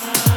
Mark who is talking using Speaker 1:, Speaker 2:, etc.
Speaker 1: Uh-huh.